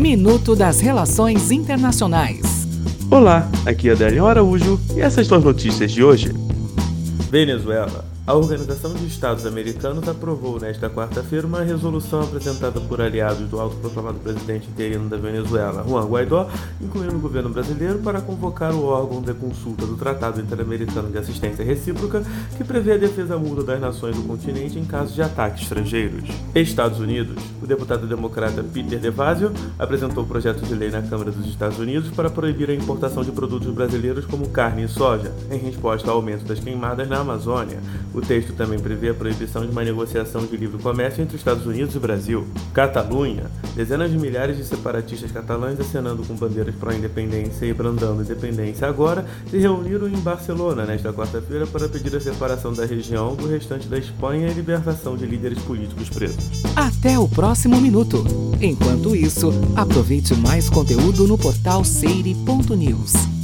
Minuto das Relações Internacionais. Olá, aqui é Adélio Araújo e essas são as notícias de hoje. Venezuela. A Organização de Estados Americanos aprovou nesta quarta-feira uma resolução apresentada por aliados do autoproclamado presidente interino da Venezuela, Juan Guaidó, incluindo o governo brasileiro, para convocar o órgão de consulta do Tratado Interamericano de Assistência Recíproca, que prevê a defesa mútua das nações do continente em caso de ataques estrangeiros. Estados Unidos. Deputado democrata Peter DeVasio apresentou o projeto de lei na Câmara dos Estados Unidos para proibir a importação de produtos brasileiros como carne e soja, em resposta ao aumento das queimadas na Amazônia. O texto também prevê a proibição de uma negociação de livre comércio entre os Estados Unidos e Brasil. Catalunha. Dezenas de milhares de separatistas catalães acenando com bandeiras pró-independência e brandando independência agora se reuniram em Barcelona nesta quarta-feira para pedir a separação da região do restante da Espanha e a libertação de líderes políticos presos. Até o próximo minuto. Enquanto isso, aproveite mais conteúdo no portal seire.news.